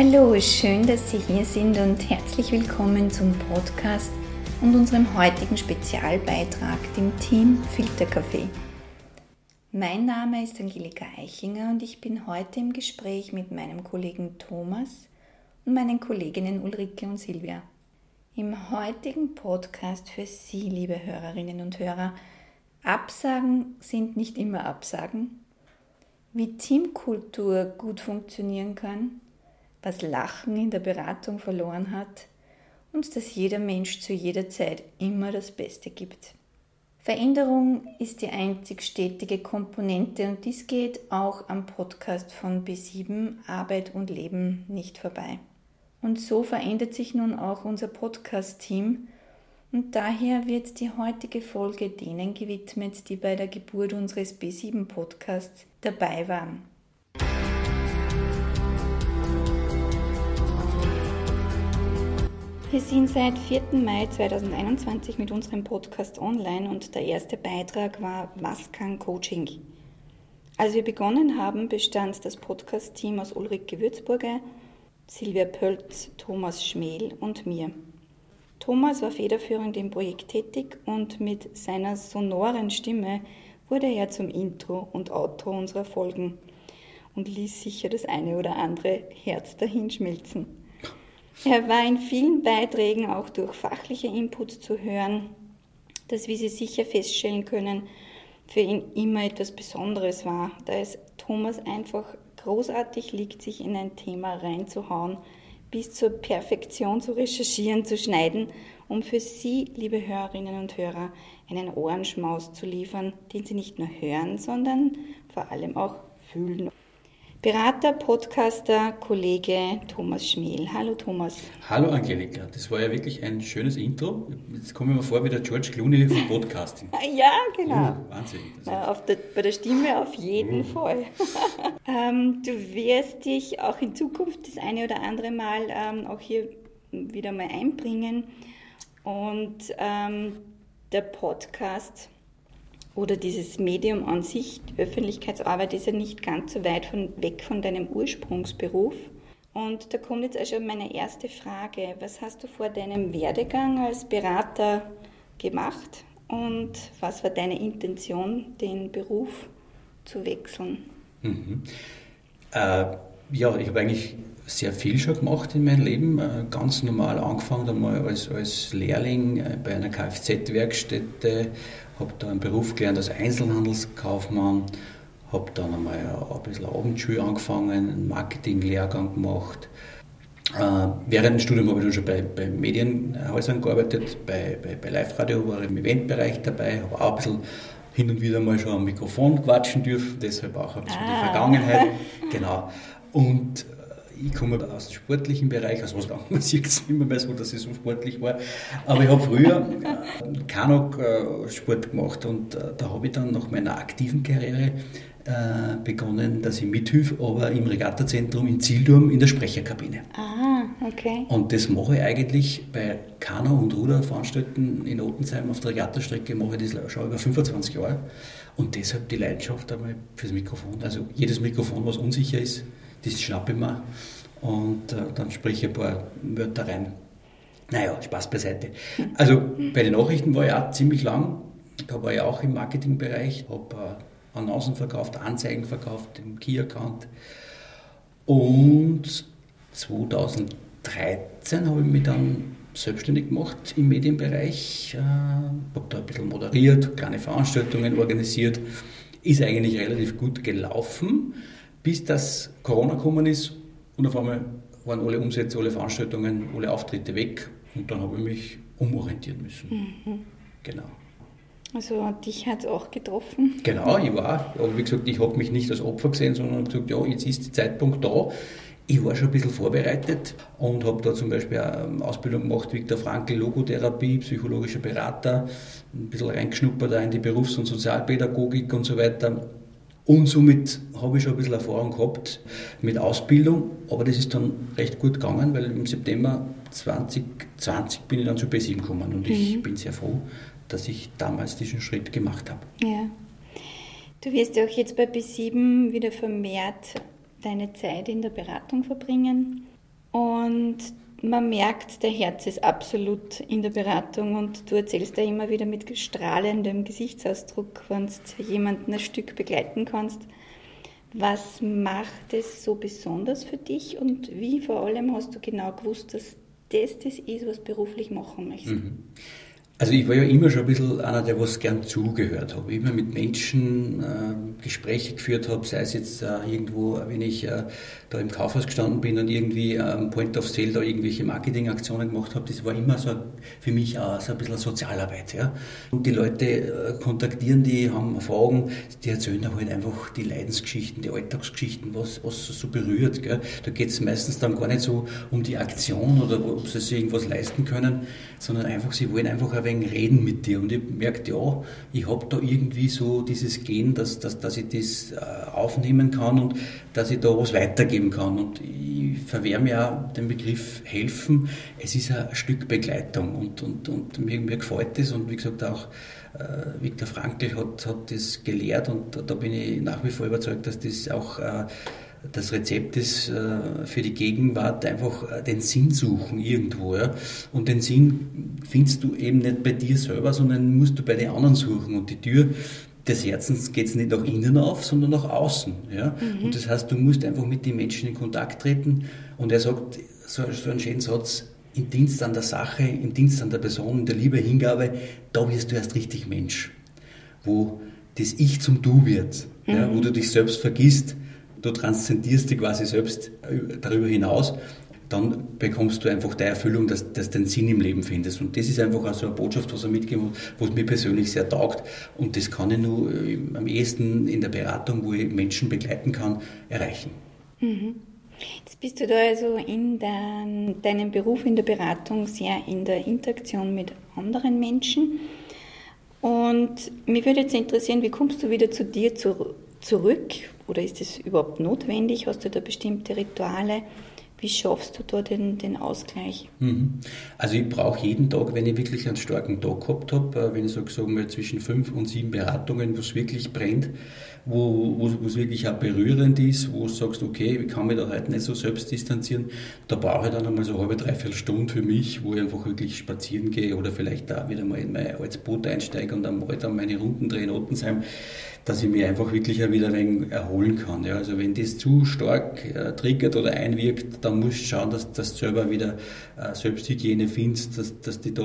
Hallo, schön, dass Sie hier sind und herzlich willkommen zum Podcast und unserem heutigen Spezialbeitrag, dem Team Filterkaffee. Mein Name ist Angelika Eichinger und ich bin heute im Gespräch mit meinem Kollegen Thomas und meinen Kolleginnen Ulrike und Silvia. Im heutigen Podcast für Sie, liebe Hörerinnen und Hörer, Absagen sind nicht immer Absagen. Wie Teamkultur gut funktionieren kann, was Lachen in der Beratung verloren hat und dass jeder Mensch zu jeder Zeit immer das Beste gibt. Veränderung ist die einzig stetige Komponente und dies geht auch am Podcast von B7 Arbeit und Leben nicht vorbei. Und so verändert sich nun auch unser Podcast-Team und daher wird die heutige Folge denen gewidmet, die bei der Geburt unseres B7 Podcasts dabei waren. Wir sind seit 4. Mai 2021 mit unserem Podcast online und der erste Beitrag war Was kann Coaching? Als wir begonnen haben, bestand das Podcast-Team aus Ulrike Würzburger, Silvia Pölz, Thomas Schmel und mir. Thomas war federführend im Projekt tätig und mit seiner sonoren Stimme wurde er zum Intro und Outro unserer Folgen und ließ sicher das eine oder andere Herz dahinschmelzen. Er war in vielen Beiträgen auch durch fachliche Inputs zu hören, das, wie Sie sicher feststellen können, für ihn immer etwas Besonderes war, da es Thomas einfach großartig liegt, sich in ein Thema reinzuhauen, bis zur Perfektion zu recherchieren, zu schneiden, um für Sie, liebe Hörerinnen und Hörer, einen Ohrenschmaus zu liefern, den Sie nicht nur hören, sondern vor allem auch fühlen. Berater, Podcaster, Kollege Thomas Schmiel. Hallo Thomas. Hallo Angelika, das war ja wirklich ein schönes Intro. Jetzt komme ich mir vor wie der George Clooney vom Podcasting. ja, genau. Ja, Wahnsinn. Na, der, bei der Stimme auf jeden mhm. Fall. ähm, du wirst dich auch in Zukunft das eine oder andere Mal ähm, auch hier wieder mal einbringen. Und ähm, der Podcast oder dieses Medium an sich, Öffentlichkeitsarbeit, ist ja nicht ganz so weit von, weg von deinem Ursprungsberuf. Und da kommt jetzt also meine erste Frage. Was hast du vor deinem Werdegang als Berater gemacht und was war deine Intention, den Beruf zu wechseln? Mhm. Äh, ja, ich habe eigentlich sehr viel schon gemacht in meinem Leben. Äh, ganz normal angefangen einmal als, als Lehrling äh, bei einer Kfz-Werkstätte habe da einen Beruf gelernt als Einzelhandelskaufmann, habe dann einmal ein bisschen Abendschule angefangen, einen Marketinglehrgang gemacht. Äh, während dem Studium habe ich dann schon bei, bei Medienhäusern gearbeitet, bei, bei, bei Live-Radio war ich im Eventbereich dabei, habe auch ein bisschen hin und wieder mal schon am Mikrofon quatschen dürfen, deshalb auch ein bisschen ah. die Vergangenheit. Genau. Und ich komme aus dem sportlichen Bereich, also was man sieht es immer mehr so, dass ich so sportlich war. Aber ich habe früher äh, Kanu-Sport gemacht und äh, da habe ich dann nach meiner aktiven Karriere äh, begonnen, dass ich mithilfe, aber im Regattazentrum in Zildurm in der Sprecherkabine. Ah, okay. Und das mache ich eigentlich bei Kanu- und Ruderveranstaltungen in Otensheim auf der Regattastrecke, mache ich das schon über 25 Jahre. Und deshalb die Leidenschaft einmal fürs Mikrofon. Also jedes Mikrofon, was unsicher ist, das schnappe ich mir und äh, dann spreche ich ein paar Wörter rein. Naja, Spaß beiseite. Also bei den Nachrichten war ich auch ziemlich lang. Da war ich auch im Marketingbereich, habe äh, Annoncen verkauft, Anzeigen verkauft im Key-Account. Und 2013 habe ich mich dann selbstständig gemacht im Medienbereich, äh, habe da ein bisschen moderiert, kleine Veranstaltungen organisiert. Ist eigentlich relativ gut gelaufen bis das Corona gekommen ist und auf einmal waren alle Umsätze, alle Veranstaltungen, alle Auftritte weg und dann habe ich mich umorientieren müssen. Mhm. Genau. Also dich hat es auch getroffen? Genau, ich war, aber wie gesagt, ich habe mich nicht als Opfer gesehen, sondern gesagt, ja, jetzt ist der Zeitpunkt da. Ich war schon ein bisschen vorbereitet und habe da zum Beispiel eine Ausbildung gemacht, Viktor Frankl, Logotherapie, psychologischer Berater, ein bisschen reingeschnuppert in die Berufs- und Sozialpädagogik und so weiter. Und somit habe ich schon ein bisschen Erfahrung gehabt mit Ausbildung, aber das ist dann recht gut gegangen, weil im September 2020 bin ich dann zu B7 gekommen und mhm. ich bin sehr froh, dass ich damals diesen Schritt gemacht habe. Ja. Du wirst ja auch jetzt bei B7 wieder vermehrt deine Zeit in der Beratung verbringen und man merkt, der Herz ist absolut in der Beratung und du erzählst da immer wieder mit strahlendem Gesichtsausdruck, wenn du jemanden ein Stück begleiten kannst. Was macht es so besonders für dich und wie vor allem hast du genau gewusst, dass das das ist, was du beruflich machen möchtest? Mhm. Also ich war ja immer schon ein bisschen einer, der was gern zugehört habe. Immer mit Menschen äh, Gespräche geführt habe, sei es jetzt äh, irgendwo, wenn ich äh, da im Kaufhaus gestanden bin und irgendwie am ähm, Point of Sale da irgendwelche Marketingaktionen gemacht habe. Das war immer so für mich auch so ein bisschen Sozialarbeit. Ja. Und die Leute äh, kontaktieren die, haben Fragen, die erzählen da halt einfach die Leidensgeschichten, die Alltagsgeschichten, was, was so berührt. Gell. Da geht es meistens dann gar nicht so um die Aktion oder ob sie sich irgendwas leisten können, sondern einfach, sie wollen einfach ein wenig reden mit dir. Und ich merke, ja, ich habe da irgendwie so dieses Gen, dass, dass, dass ich das äh, aufnehmen kann und dass ich da was weitergeben kann. Und ich verwehre mir auch den Begriff helfen. Es ist ein Stück Begleitung und, und, und mir, mir gefällt das. Und wie gesagt, auch äh, Viktor Frankl hat, hat das gelehrt und da bin ich nach wie vor überzeugt, dass das auch äh, das Rezept ist äh, für die Gegenwart einfach äh, den Sinn suchen irgendwo. Ja? Und den Sinn findest du eben nicht bei dir selber, sondern musst du bei den anderen suchen. Und die Tür des Herzens geht es nicht nach innen auf, sondern nach außen. Ja? Mhm. Und das heißt, du musst einfach mit den Menschen in Kontakt treten. Und er sagt so, so einen schönen Satz, im Dienst an der Sache, im Dienst an der Person, in der Liebe, Hingabe, da wirst du erst richtig Mensch. Wo das Ich zum Du wird, mhm. ja, wo du dich selbst vergisst du transzendierst dich quasi selbst äh, darüber hinaus, dann bekommst du einfach die Erfüllung, dass, du den Sinn im Leben findest. Und das ist einfach auch so eine Botschaft, was er mitgeben was mir persönlich sehr taugt. Und das kann ich nur äh, am ehesten in der Beratung, wo ich Menschen begleiten kann, erreichen. Mhm. Jetzt bist du da also in dein, deinem Beruf in der Beratung sehr in der Interaktion mit anderen Menschen. Und mich würde jetzt interessieren, wie kommst du wieder zu dir zu, zurück? Oder ist es überhaupt notwendig? Hast du da bestimmte Rituale? Wie schaffst du da den, den Ausgleich? Mhm. Also ich brauche jeden Tag, wenn ich wirklich einen starken Tag gehabt habe, äh, wenn ich sage, sagen wir zwischen fünf und sieben Beratungen, wo es wirklich brennt, wo, es wirklich auch berührend ist, wo du sagst, okay, ich kann mich da heute nicht so selbst distanzieren, da brauche ich dann einmal so eine halbe, dreiviertel Stunde für mich, wo ich einfach wirklich spazieren gehe oder vielleicht da wieder mal in mein altes Boot einsteige und Wald dann meine Runden drehe in Ottensheim dass ich mich einfach wirklich auch wieder ein wenig erholen kann. Ja, also wenn das zu stark äh, triggert oder einwirkt, dann musst du schauen, dass, dass du selber wieder äh, Selbsthygiene findest, dass, dass du da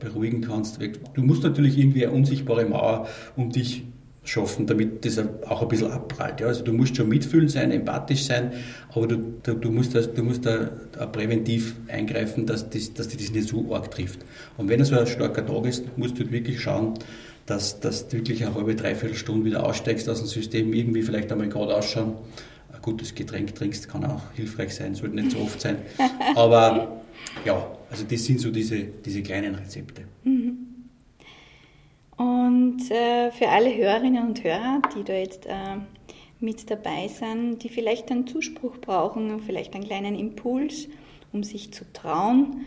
beruhigen kannst. Du musst natürlich irgendwie eine unsichtbare Mauer um dich schaffen, damit das auch ein bisschen abprallt. Ja, also du musst schon mitfühlen sein, empathisch sein, aber du, du, du musst, das, du musst da präventiv eingreifen, dass, das, dass dich das nicht so arg trifft. Und wenn es so ein starker Tag ist, musst du wirklich schauen, dass, dass du wirklich eine halbe, dreiviertel Stunde wieder aussteigst aus dem System, irgendwie vielleicht einmal gerade ausschauen. Ein gutes Getränk trinkst, kann auch hilfreich sein, sollte nicht so oft sein. Aber ja, also das sind so diese, diese kleinen Rezepte. Mhm. Und äh, für alle Hörerinnen und Hörer, die da jetzt äh, mit dabei sind, die vielleicht einen Zuspruch brauchen, vielleicht einen kleinen Impuls, um sich zu trauen,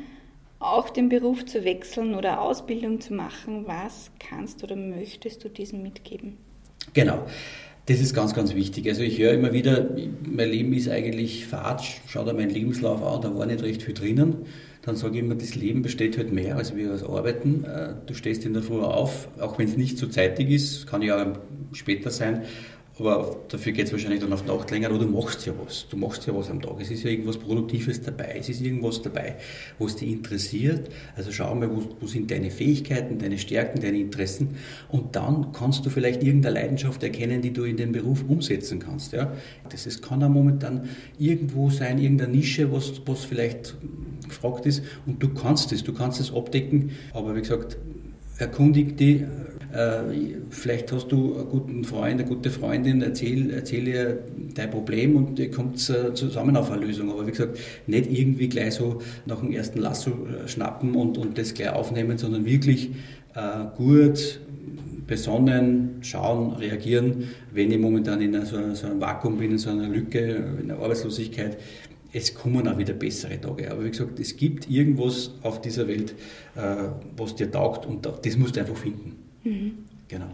auch den Beruf zu wechseln oder Ausbildung zu machen, was kannst oder möchtest du diesem mitgeben? Genau. Das ist ganz, ganz wichtig. Also ich höre immer wieder, mein Leben ist eigentlich Fahrt, schau dir meinen Lebenslauf an, da war nicht recht viel drinnen. Dann sage ich immer, das Leben besteht halt mehr als wir als Arbeiten. Äh, du stehst in der Früh auf, auch wenn es nicht so zeitig ist, kann ja auch später sein, aber dafür geht es wahrscheinlich dann auf Nacht länger, aber du machst ja was. Du machst ja was am Tag. Es ist ja irgendwas Produktives dabei. Es ist irgendwas dabei, was dich interessiert. Also schau mal, wo, wo sind deine Fähigkeiten, deine Stärken, deine Interessen. Und dann kannst du vielleicht irgendeine Leidenschaft erkennen, die du in den Beruf umsetzen kannst. Ja? Das ist, kann auch momentan irgendwo sein, irgendeine Nische, was, was vielleicht gefragt ist. Und du kannst es, du kannst es abdecken. Aber wie gesagt, erkundig die, äh, vielleicht hast du einen guten Freund, eine gute Freundin, erzähl, erzähl ihr dein Problem und ihr kommt zusammen auf eine Lösung. Aber wie gesagt, nicht irgendwie gleich so nach dem ersten Lasso schnappen und, und das gleich aufnehmen, sondern wirklich äh, gut, besonnen, schauen, reagieren, wenn ich momentan in so einem Vakuum bin, in so einer Lücke, in der Arbeitslosigkeit, es kommen auch wieder bessere Tage. Aber wie gesagt, es gibt irgendwas auf dieser Welt, äh, was dir taugt und das musst du einfach finden. Mhm. Genau.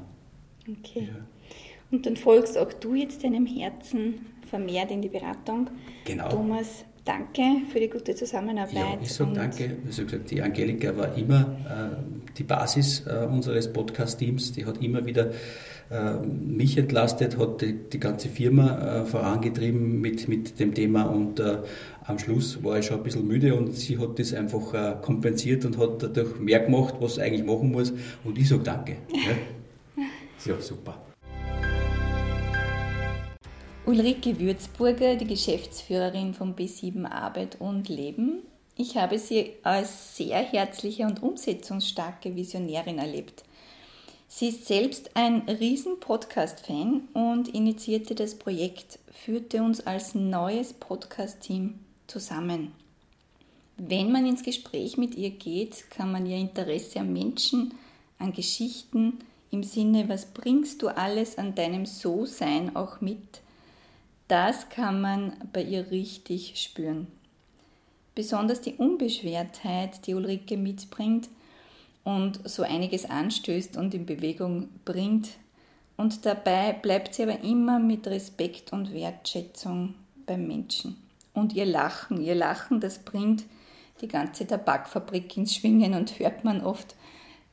Okay. Ja. Und dann folgst auch du jetzt deinem Herzen vermehrt in die Beratung. Genau. Thomas, danke für die gute Zusammenarbeit. Ja, ich sage danke. Also gesagt, die Angelika war immer äh, die Basis äh, unseres Podcast-Teams. Die hat immer wieder mich entlastet, hat die, die ganze Firma äh, vorangetrieben mit, mit dem Thema und äh, am Schluss war ich schon ein bisschen müde und sie hat das einfach äh, kompensiert und hat dadurch mehr gemacht, was sie eigentlich machen muss. Und ich sage danke. Ja, ja super. Ulrike Würzburger, die Geschäftsführerin von B7 Arbeit und Leben. Ich habe sie als sehr herzliche und umsetzungsstarke Visionärin erlebt. Sie ist selbst ein riesen Podcast-Fan und initiierte das Projekt, führte uns als neues Podcast-Team zusammen. Wenn man ins Gespräch mit ihr geht, kann man ihr Interesse an Menschen, an Geschichten im Sinne, was bringst du alles an deinem So-Sein auch mit, das kann man bei ihr richtig spüren. Besonders die Unbeschwertheit, die Ulrike mitbringt und so einiges anstößt und in Bewegung bringt. Und dabei bleibt sie aber immer mit Respekt und Wertschätzung beim Menschen. Und ihr Lachen, ihr Lachen, das bringt die ganze Tabakfabrik ins Schwingen und hört man oft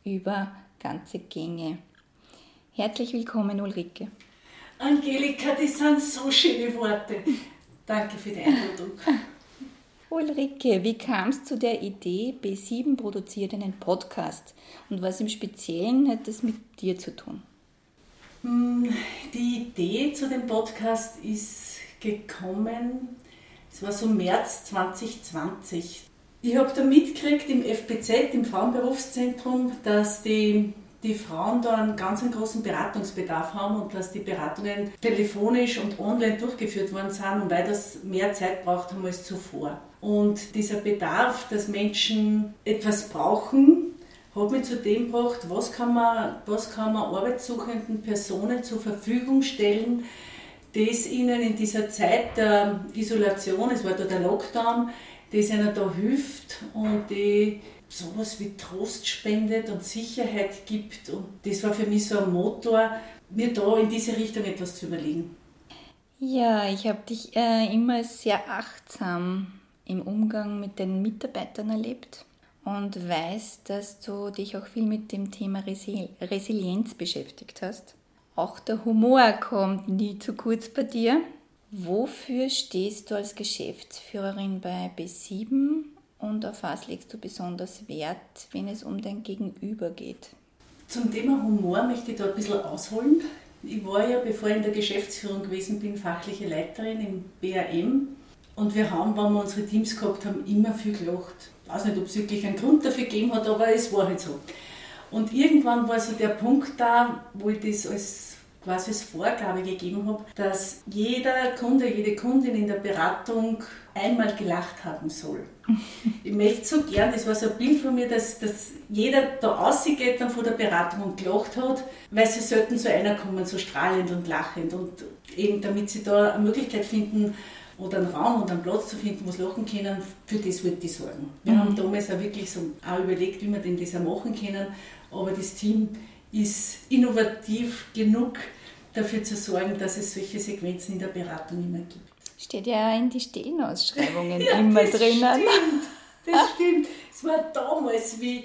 über ganze Gänge. Herzlich willkommen, Ulrike. Angelika, das sind so schöne Worte. Danke für die Einladung. Ulrike, wie kam es zu der Idee, B7 produziert einen Podcast? Und was im Speziellen hat das mit dir zu tun? Hm, die Idee zu dem Podcast ist gekommen, es war so März 2020. Ich habe da mitgekriegt im FBZ, im Frauenberufszentrum, dass die die Frauen da einen ganz einen großen Beratungsbedarf haben und dass die Beratungen telefonisch und online durchgeführt worden sind und weil das mehr Zeit braucht haben als zuvor. Und dieser Bedarf, dass Menschen etwas brauchen, hat mich zu dem gebracht, was kann man, was kann man arbeitssuchenden Personen zur Verfügung stellen, das ihnen in dieser Zeit der Isolation, es war da der Lockdown, das ihnen da hilft und die sowas wie Trost spendet und Sicherheit gibt. Und das war für mich so ein Motor, mir da in diese Richtung etwas zu überlegen. Ja, ich habe dich äh, immer sehr achtsam im Umgang mit den Mitarbeitern erlebt und weiß, dass du dich auch viel mit dem Thema Resil Resilienz beschäftigt hast. Auch der Humor kommt nie zu kurz bei dir. Wofür stehst du als Geschäftsführerin bei B7 und auf was legst du besonders Wert, wenn es um dein Gegenüber geht? Zum Thema Humor möchte ich da ein bisschen ausholen. Ich war ja, bevor ich in der Geschäftsführung gewesen bin, fachliche Leiterin im BAM. Und wir haben, wenn wir unsere Teams gehabt haben, immer viel gelacht. Ich weiß nicht, ob es wirklich einen Grund dafür gegeben hat, aber es war halt so. Und irgendwann war so der Punkt da, wo ich das als quasi als Vorgabe gegeben habe, dass jeder Kunde, jede Kundin in der Beratung einmal gelacht haben soll. Ich möchte so gern, das war so ein Bild von mir, dass, dass jeder da rausgeht dann von der Beratung und gelacht hat, weil sie selten zu einer kommen, so strahlend und lachend und eben damit sie da eine Möglichkeit finden, oder einen Raum und einen Platz zu finden, wo sie lachen können, für das wollte ich sorgen. Wir mhm. haben damals auch wirklich so auch überlegt, wie wir denn das auch machen können, aber das Team ist innovativ genug, dafür zu sorgen, dass es solche Sequenzen in der Beratung immer gibt. Steht ja in die Stellenausschreibungen ja, immer das drinnen. Stimmt, das stimmt. Es war damals, wie,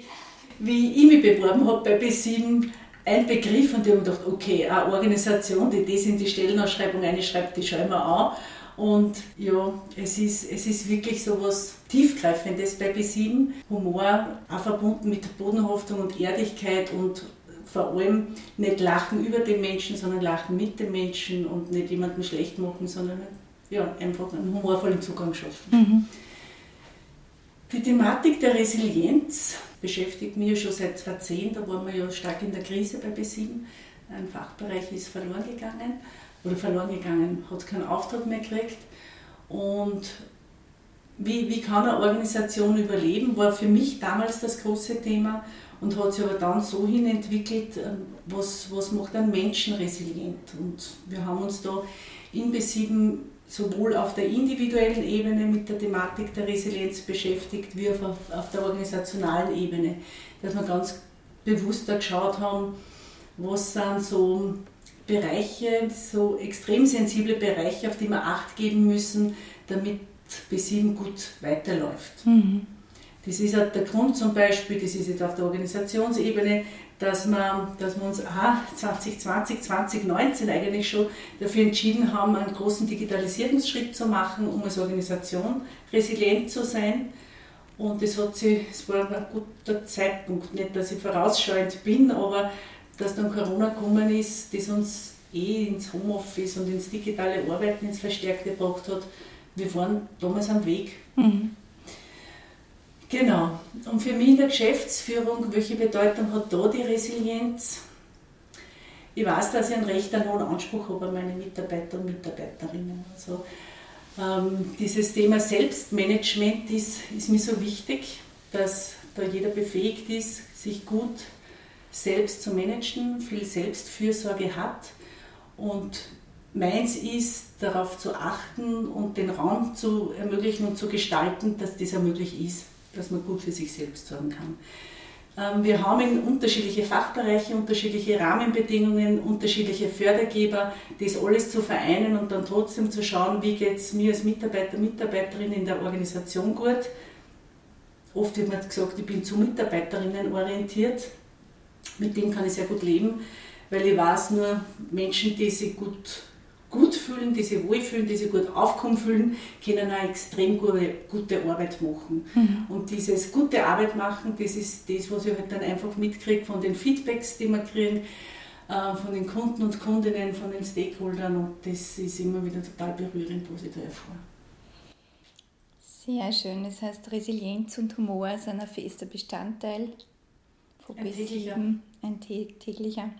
wie ich mich beworben habe bei B7, ein Begriff und ich habe gedacht, okay, eine Organisation, die das in die Stellenausschreibung einschreibt, die schauen wir an. Und ja, es ist, es ist wirklich so was Tiefgreifendes bei B7. Humor, auch verbunden mit Bodenhaftung und Ehrlichkeit und vor allem nicht lachen über den Menschen, sondern lachen mit den Menschen und nicht jemanden schlecht machen, sondern ja, einfach einen humorvollen Zugang schaffen. Mhm. Die Thematik der Resilienz beschäftigt mich schon seit 2010. Da waren wir ja stark in der Krise bei B7. Ein Fachbereich ist verloren gegangen oder verloren gegangen, hat keinen Auftrag mehr gekriegt. Und wie, wie kann eine Organisation überleben, war für mich damals das große Thema und hat sich aber dann so hin entwickelt, ähm, was, was macht einen Menschen resilient. Und wir haben uns da in B7 sowohl auf der individuellen Ebene mit der Thematik der Resilienz beschäftigt, wie auf, auf der organisationalen Ebene, dass wir ganz bewusst da geschaut haben, was sind so Bereiche, so extrem sensible Bereiche, auf die wir Acht geben müssen, damit B7 gut weiterläuft. Mhm. Das ist halt der Grund zum Beispiel, das ist jetzt auf der Organisationsebene, dass wir, dass wir uns aha, 2020, 2019 eigentlich schon dafür entschieden haben, einen großen Digitalisierungsschritt zu machen, um als Organisation resilient zu sein. Und das hat sich, es war ein guter Zeitpunkt, nicht, dass ich vorausschauend bin, aber dass dann Corona gekommen ist, das uns eh ins Homeoffice und ins digitale Arbeiten ins Verstärkte gebracht hat. Wir waren damals am Weg. Mhm. Genau. Und für mich in der Geschäftsführung, welche Bedeutung hat da die Resilienz? Ich weiß, dass ich einen recht hohen Anspruch habe an meine Mitarbeiter und Mitarbeiterinnen. Also, ähm, dieses Thema Selbstmanagement ist, ist mir so wichtig, dass da jeder befähigt ist, sich gut selbst zu managen, viel Selbstfürsorge hat. Und meins ist, darauf zu achten und den Raum zu ermöglichen und zu gestalten, dass das möglich ist dass man gut für sich selbst sorgen kann. Ähm, wir haben unterschiedliche Fachbereiche, unterschiedliche Rahmenbedingungen, unterschiedliche Fördergeber, das alles zu vereinen und dann trotzdem zu schauen, wie geht es mir als Mitarbeiter, Mitarbeiterin in der Organisation gut. Oft wird mir gesagt, ich bin zu Mitarbeiterinnen orientiert. Mit dem kann ich sehr gut leben, weil ich weiß nur, Menschen, die sich gut gut fühlen, die sich wohlfühlen, die sich gut aufkommen fühlen, können auch extrem gute, gute Arbeit machen. Mhm. Und dieses gute Arbeit machen, das ist das, was ich halt dann einfach mitkriege von den Feedbacks, die wir kriegen, äh, von den Kunden und Kundinnen, von den Stakeholdern und das ist immer wieder total berührend, was ich da erfahre. Sehr schön. Das heißt, Resilienz und Humor sind ein fester Bestandteil von ein täglicher. ein täglicher.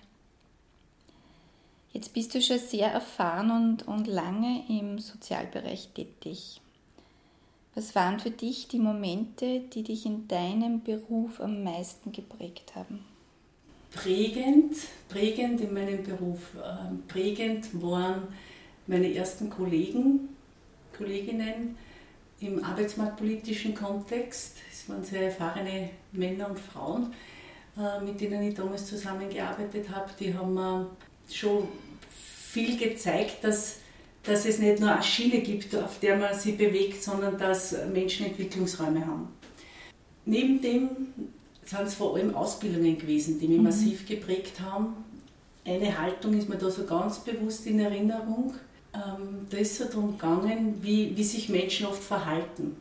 Jetzt bist du schon sehr erfahren und, und lange im Sozialbereich tätig. Was waren für dich die Momente, die dich in deinem Beruf am meisten geprägt haben? Prägend, prägend in meinem Beruf, äh, prägend waren meine ersten Kollegen, Kolleginnen im arbeitsmarktpolitischen Kontext. Es waren sehr erfahrene Männer und Frauen, äh, mit denen ich damals zusammengearbeitet habe. Die haben mir schon viel gezeigt, dass, dass es nicht nur eine Schiene gibt, auf der man sich bewegt, sondern dass Menschen Entwicklungsräume haben. Neben dem sind es vor allem Ausbildungen gewesen, die mich mhm. massiv geprägt haben. Eine Haltung ist mir da so ganz bewusst in Erinnerung. Ähm, da ist es so darum gegangen, wie, wie sich Menschen oft verhalten.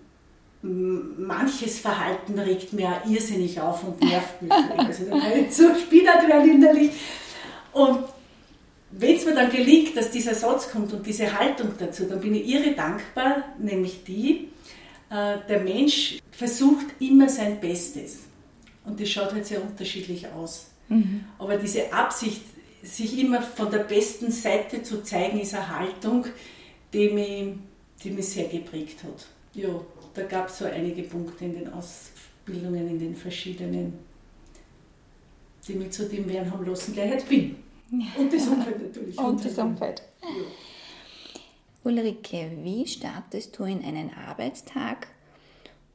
Manches Verhalten regt mir auch irrsinnig auf und nervt mich. Also da kann ich so spielert werden innerlich. Und wenn es mir dann gelingt, dass dieser Satz kommt und diese Haltung dazu, dann bin ich irre dankbar, nämlich die, äh, der Mensch versucht immer sein Bestes. Und das schaut halt sehr unterschiedlich aus. Mhm. Aber diese Absicht, sich immer von der besten Seite zu zeigen, ist eine Haltung, die mich, die mich sehr geprägt hat. Ja, da gab es so einige Punkte in den Ausbildungen, in den verschiedenen, die mich zu dem werden haben lassen, der ich heute bin. Und das Umfeld natürlich. Und das Umfeld. Ja. Ulrike, wie startest du in einen Arbeitstag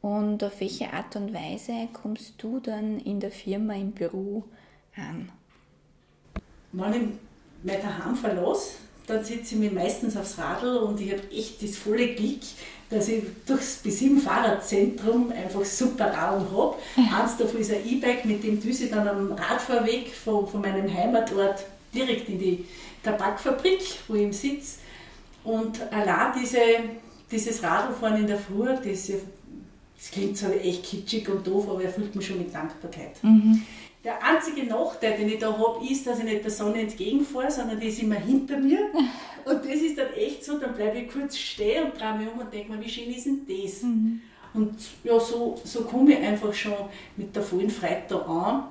und auf welche Art und Weise kommst du dann in der Firma, im Büro an? Wenn ich mein Daheim verlasse, dann sitze ich mir meistens aufs Radl und ich habe echt das volle Glück, dass ich durchs bis im Fahrradzentrum einfach super Raum habe. Eins davon ist ein E-Bike, mit dem düse ich dann am Radfahrweg von, von meinem Heimatort direkt in die Tabakfabrik, wo ich sitze. Und allein diese, dieses Radlfahren in der Früh, das, das klingt so echt kitschig und doof, aber erfüllt mich schon mit Dankbarkeit. Mhm. Der einzige Nachteil, den ich da habe, ist, dass ich nicht der Sonne entgegenfahre, sondern die ist immer hinter mir. Und das ist dann echt so, dann bleibe ich kurz stehen und drehe mich um und denke mir, wie schön ist denn das? Mhm. Und ja, so, so komme ich einfach schon mit der vollen Freude da an.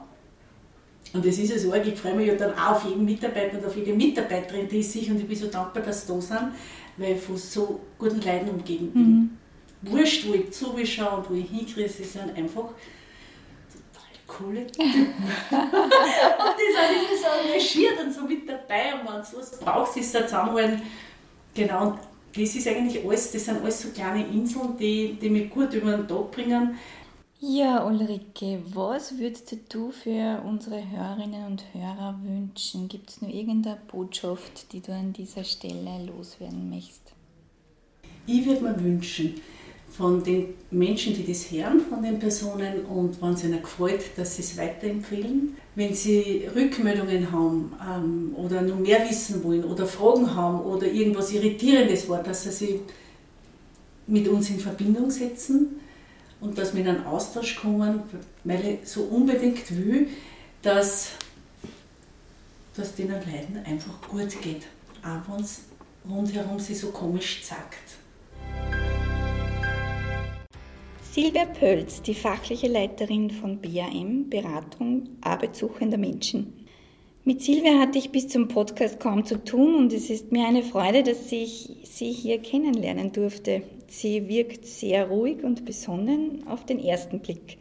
Und es ist ja so, ich freue mich ja dann auch auf jeden Mitarbeiter und auf jede Mitarbeiterin, die sich und ich bin so dankbar, dass sie da sind, weil ich von so guten Leuten umgeben bin. Mhm. Wurscht, wo ich zuschaue und wo ich hinkriege, sie sind einfach coole Typen. und die sind immer so engagiert und so mit dabei und wenn du was brauchst, ist da zusammenhalten. Genau, und das ist eigentlich alles, das sind alles so kleine Inseln, die, die mich gut über den Tag bringen. Ja, Ulrike, was würdest du für unsere Hörerinnen und Hörer wünschen? Gibt es nur irgendeine Botschaft, die du an dieser Stelle loswerden möchtest? Ich würde mir wünschen, von den Menschen, die das hören, von den Personen und wenn es ihnen gefällt, dass sie es weiterempfehlen. Wenn sie Rückmeldungen haben ähm, oder noch mehr wissen wollen oder Fragen haben oder irgendwas Irritierendes war, dass sie sich mit uns in Verbindung setzen und dass wir in einen Austausch kommen, weil ich so unbedingt will, dass, dass denen Leiden einfach gut geht, auch wenn es rundherum sich so komisch zackt. Silvia Pölz, die fachliche Leiterin von BAM, Beratung arbeitssuchender Menschen. Mit Silvia hatte ich bis zum Podcast kaum zu tun und es ist mir eine Freude, dass ich sie hier kennenlernen durfte. Sie wirkt sehr ruhig und besonnen auf den ersten Blick.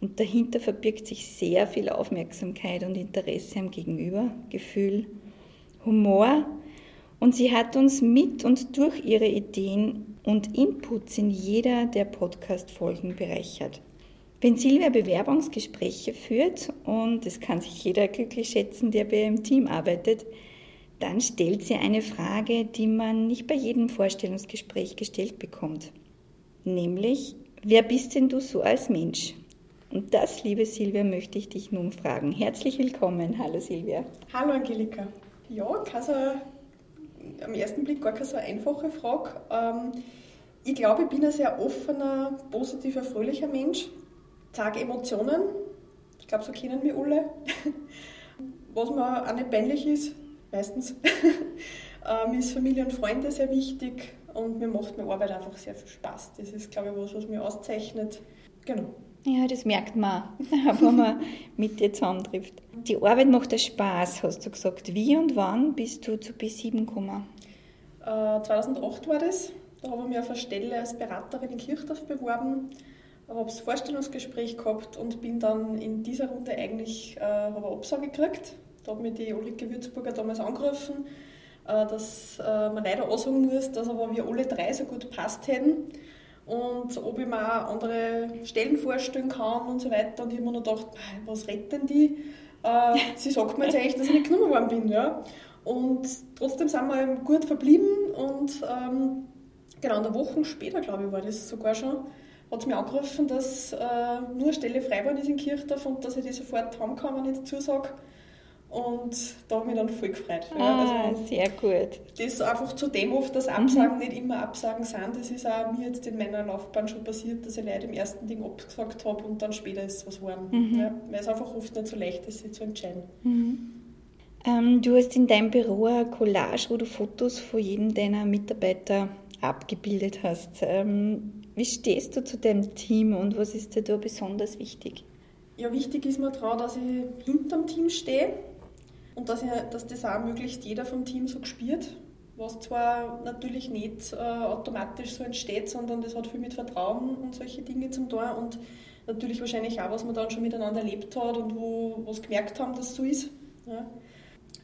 Und dahinter verbirgt sich sehr viel Aufmerksamkeit und Interesse am Gegenüber, Gefühl, Humor. Und sie hat uns mit und durch ihre Ideen und Inputs in jeder der Podcast-Folgen bereichert. Wenn Silvia Bewerbungsgespräche führt, und es kann sich jeder glücklich schätzen, der bei einem Team arbeitet, dann stellt sie eine Frage, die man nicht bei jedem Vorstellungsgespräch gestellt bekommt. Nämlich, wer bist denn du so als Mensch? Und das, liebe Silvia, möchte ich dich nun fragen. Herzlich willkommen. Hallo Silvia. Hallo Angelika. Ja, kann so am ersten Blick gar keine so einfache Frage. Ähm, ich glaube, ich bin ein sehr offener, positiver, fröhlicher Mensch. Zeige Emotionen. Ich glaube, so kennen wir alle. Was mir auch nicht peinlich ist, meistens, ähm, ist Familie und Freunde sehr wichtig und mir macht meine Arbeit einfach sehr viel Spaß. Das ist, glaube ich, was, was mich auszeichnet. Genau. Ja, das merkt man, wenn man mit dir zusammentrifft. Die Arbeit macht dir Spaß, hast du gesagt. Wie und wann bist du zu B7 gekommen? Äh, 2008 war das. Da habe ich mich auf eine Stelle als Beraterin in Kirchdorf beworben, habe das Vorstellungsgespräch gehabt und bin dann in dieser Runde eigentlich äh, habe eine Absage gekriegt. Da hat mir die Ulrike Würzburger damals angerufen, äh, dass äh, man leider auch sagen muss, dass aber wir alle drei so gut passt hätten und ob ich mir auch andere Stellen vorstellen kann und so weiter. Und ich habe mir noch gedacht, was redet denn die? Äh, sie sagt mir jetzt eigentlich, dass ich nicht genommen worden bin. Ja? Und trotzdem sind wir gut verblieben und ähm, genau eine Woche später, glaube ich, war das sogar schon, hat es mir angerufen, dass äh, nur eine Stelle frei war in Kirchdorf und dass ich die sofort haben kann, wenn ich zusage. Und da habe ich mich dann voll gefreut. Ah, also, sehr gut. Das einfach zu dem oft, dass Absagen mhm. nicht immer Absagen sind. Das ist auch mir jetzt in meiner Laufbahn schon passiert, dass ich Leute im ersten Ding abgesagt habe und dann später ist es was geworden. Mhm. Ja, weil es einfach oft nicht so leicht ist, sich zu entscheiden. Mhm. Ähm, du hast in deinem Büro eine Collage, wo du Fotos von jedem deiner Mitarbeiter abgebildet hast. Ähm, wie stehst du zu dem Team und was ist dir da besonders wichtig? Ja, wichtig ist mir daran, dass ich hinterm Team stehe und dass, ich, dass das auch möglichst jeder vom Team so gespürt, was zwar natürlich nicht äh, automatisch so entsteht, sondern das hat viel mit Vertrauen und solche Dinge zum tun und natürlich wahrscheinlich auch, was man dann schon miteinander erlebt hat und wo was gemerkt haben, dass es so ist. Ja.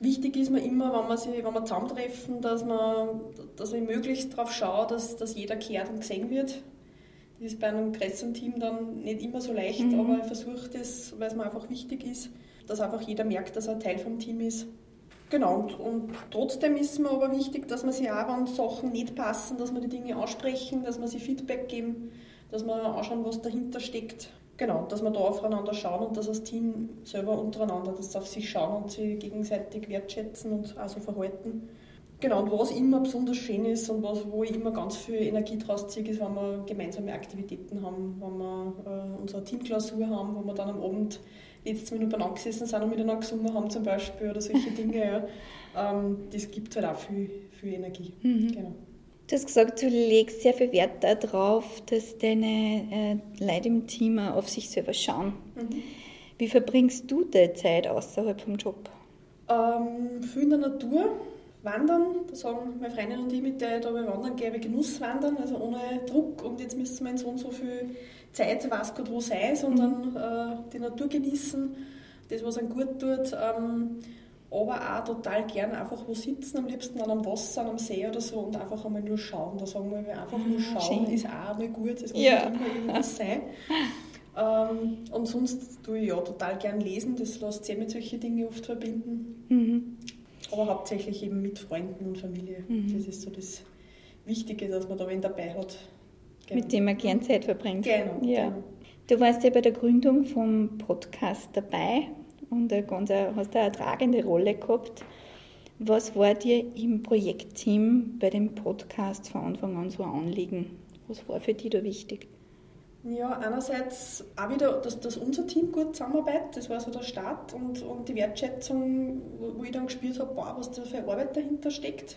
Wichtig ist mir immer, wenn wir, sich, wenn wir zusammentreffen, dass, man, dass ich möglichst darauf schaue, dass, dass jeder gehört und gesehen wird. Das ist bei einem größeren Team dann nicht immer so leicht, mhm. aber ich versuche das, weil es mir einfach wichtig ist dass einfach jeder merkt, dass er Teil vom Team ist. Genau, und, und trotzdem ist mir aber wichtig, dass man sich auch, wenn Sachen nicht passen, dass wir die Dinge aussprechen, dass wir sie Feedback geben, dass wir anschauen, was dahinter steckt. Genau, dass wir da aufeinander schauen und dass das Team selber untereinander das auf sich schauen und sich gegenseitig wertschätzen und also verhalten. Genau, und was immer besonders schön ist und was, wo ich immer ganz viel Energie draus ziehe, ist, wenn wir gemeinsame Aktivitäten haben, wenn wir äh, unsere Teamklausur haben, wo wir dann am Abend jetzt wenn wir beieinander gesessen sind und miteinander gesungen haben zum Beispiel oder solche Dinge. Ja. Ähm, das gibt halt auch viel, viel Energie. Mhm. Genau. Du hast gesagt, du legst sehr viel Wert darauf, dass deine äh, Leute im Team auf sich selber schauen. Mhm. Wie verbringst du die Zeit außerhalb vom Job? Ähm, viel in der Natur, wandern. Da sagen meine Freundin und ich, mit der ich da wandern gehe, Genusswandern, also ohne Druck und jetzt müssen wir in so und so viel Zeit, weiß Gott wo sein, sondern mhm. äh, die Natur genießen, das, was einem gut tut. Ähm, aber auch total gern einfach wo sitzen, am liebsten an einem Wasser, an einem See oder so und einfach einmal nur schauen. Da sagen wir, einfach nur ah, schauen Schön. ist auch einmal gut, es muss ja. nicht immer irgendwas sein. Ähm, und sonst tue ich ja total gern lesen, das lässt sich mit solchen Dingen oft verbinden. Mhm. Aber hauptsächlich eben mit Freunden und Familie. Mhm. Das ist so das Wichtige, dass man da wen dabei hat. Genau. Mit dem man gern Zeit verbringt. Genau, ja. Genau. Du warst ja bei der Gründung vom Podcast dabei und eine ganz, hast eine tragende Rolle gehabt. Was war dir im Projektteam bei dem Podcast von Anfang an so ein Anliegen? Was war für dich da wichtig? Ja, einerseits auch wieder, dass, dass unser Team gut zusammenarbeitet, das war so der Start und, und die Wertschätzung, wo ich dann gespürt habe, boah, was da für Arbeit dahinter steckt.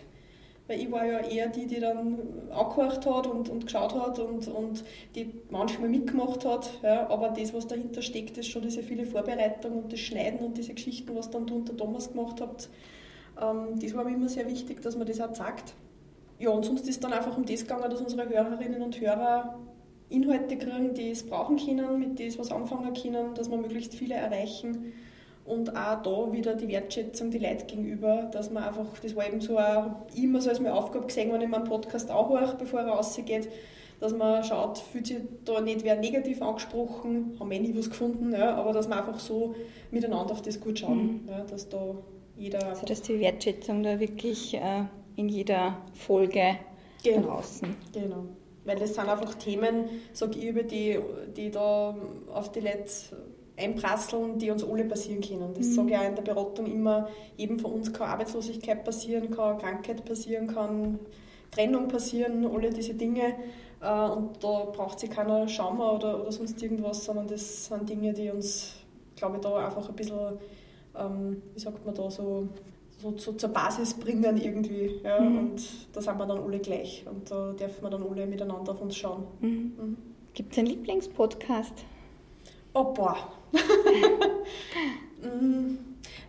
Weil ich war ja eher die, die dann angehört hat und, und geschaut hat und, und die manchmal mitgemacht hat. Ja, aber das, was dahinter steckt, ist schon diese viele Vorbereitung und das Schneiden und diese Geschichten, was dann du und Thomas gemacht habt. Ähm, das war mir immer sehr wichtig, dass man das auch zeigt. Ja, und sonst ist es dann einfach um das gegangen, dass unsere Hörerinnen und Hörer Inhalte kriegen, die es brauchen können, mit denen was anfangen können, dass wir möglichst viele erreichen. Und auch da wieder die Wertschätzung die Leute gegenüber, dass man einfach, das war eben so auch immer so als meine Aufgabe gesehen, wenn ich meinen Podcast auch höre, bevor er rausgeht, dass man schaut, fühlt sich da nicht wer negativ angesprochen, haben wir nie was gefunden, ja, aber dass wir einfach so miteinander auf das gut schauen, mhm. ja, dass da jeder... Also dass die Wertschätzung da wirklich äh, in jeder Folge genau. draußen... Genau. Weil das sind einfach Themen, sage ich, über die, die da auf die Leute einprasseln, die uns alle passieren können. Das mhm. sage ich auch in der Beratung immer, jedem von uns kann Arbeitslosigkeit passieren, kann Krankheit passieren, kann Trennung passieren, alle diese Dinge. Äh, und da braucht sich keiner Schaumer oder, oder sonst irgendwas, sondern das sind Dinge, die uns, glaube ich, da einfach ein bisschen, ähm, wie sagt man da, so so, so, zur Basis bringen irgendwie. Ja? Mhm. Und da sind wir dann alle gleich und da dürfen wir dann alle miteinander auf uns schauen. Mhm. Mhm. Gibt es einen Lieblingspodcast? Oh boah. mm,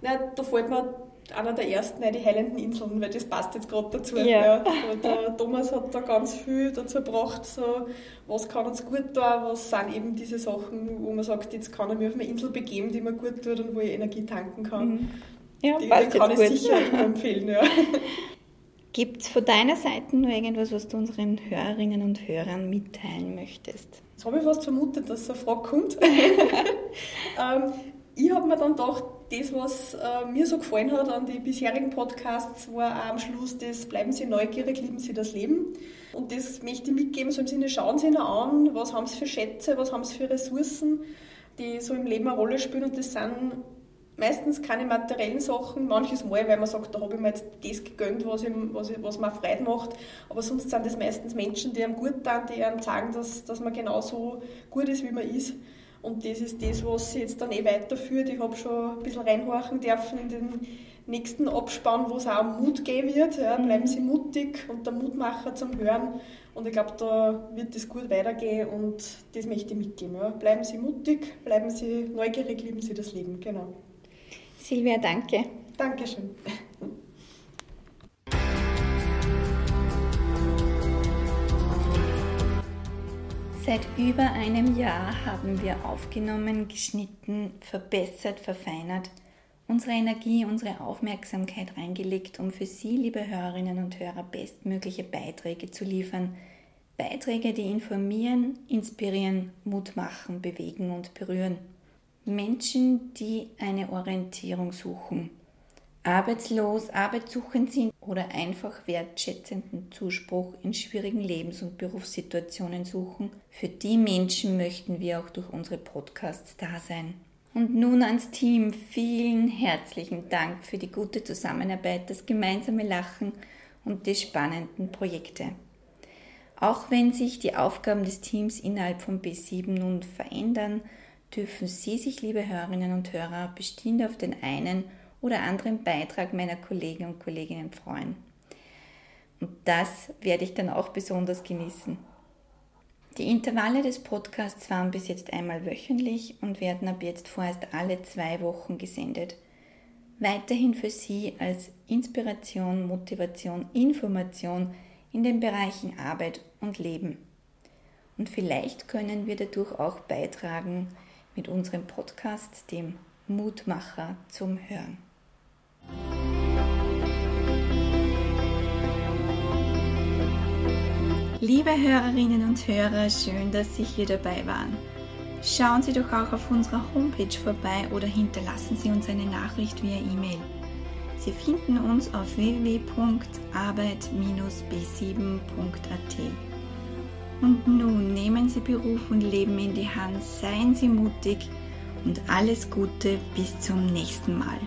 na, da fällt mir einer der ersten die Heilenden Inseln, weil das passt jetzt gerade dazu. Ja. ja. Der Thomas hat da ganz viel dazu gebracht, so, was kann uns gut tun, was sind eben diese Sachen, wo man sagt, jetzt kann ich mich auf eine Insel begeben, die mir gut tut und wo ich Energie tanken kann. Mhm. Ja, die, passt den kann ich sicher immer empfehlen. Ja. Gibt es von deiner Seite nur irgendwas, was du unseren Hörerinnen und Hörern mitteilen möchtest? Jetzt habe ich fast vermutet, dass so eine Frage kommt. ähm, ich habe mir dann gedacht, das, was äh, mir so gefallen hat an den bisherigen Podcasts, war auch am Schluss das Bleiben Sie neugierig, lieben Sie das Leben. Und das möchte ich mitgeben, so im Sinne, schauen Sie noch an, was haben Sie für Schätze, was haben Sie für Ressourcen, die so im Leben eine Rolle spielen. Und das sind meistens keine materiellen Sachen, manches Mal, weil man sagt, da habe ich mir jetzt das gegönnt, was, ihm, was, was mir Freude macht, aber sonst sind das meistens Menschen, die einem gut tun, die einem sagen, dass, dass man genauso gut ist, wie man ist. Und das ist das, was sich jetzt dann eh weiterführt. Ich habe schon ein bisschen reinhorchen dürfen in den nächsten Abspann, wo es auch um Mut gehen wird. Ja, mhm. bleiben Sie mutig und der Mutmacher zum Hören. Und ich glaube, da wird es gut weitergehen und das möchte ich mitgeben. Ja. Bleiben Sie mutig, bleiben Sie neugierig, lieben Sie das Leben. Genau. Silvia, danke. Dankeschön. Seit über einem Jahr haben wir aufgenommen, geschnitten, verbessert, verfeinert, unsere Energie, unsere Aufmerksamkeit reingelegt, um für Sie, liebe Hörerinnen und Hörer, bestmögliche Beiträge zu liefern. Beiträge, die informieren, inspirieren, Mut machen, bewegen und berühren. Menschen, die eine Orientierung suchen, arbeitslos, arbeitssuchend sind oder einfach wertschätzenden Zuspruch in schwierigen Lebens- und Berufssituationen suchen, für die Menschen möchten wir auch durch unsere Podcasts da sein. Und nun ans Team vielen herzlichen Dank für die gute Zusammenarbeit, das gemeinsame Lachen und die spannenden Projekte. Auch wenn sich die Aufgaben des Teams innerhalb von B7 nun verändern, dürfen Sie sich, liebe Hörerinnen und Hörer, bestimmt auf den einen oder anderen Beitrag meiner Kollegen und Kolleginnen freuen. Und das werde ich dann auch besonders genießen. Die Intervalle des Podcasts waren bis jetzt einmal wöchentlich und werden ab jetzt vorerst alle zwei Wochen gesendet. Weiterhin für Sie als Inspiration, Motivation, Information in den Bereichen Arbeit und Leben. Und vielleicht können wir dadurch auch beitragen mit unserem Podcast, dem Mutmacher zum Hören. Liebe Hörerinnen und Hörer, schön, dass Sie hier dabei waren. Schauen Sie doch auch auf unserer Homepage vorbei oder hinterlassen Sie uns eine Nachricht via E-Mail. Sie finden uns auf www.arbeit-b7.at. Und nun nehmen Sie Beruf und Leben in die Hand, seien Sie mutig und alles Gute bis zum nächsten Mal.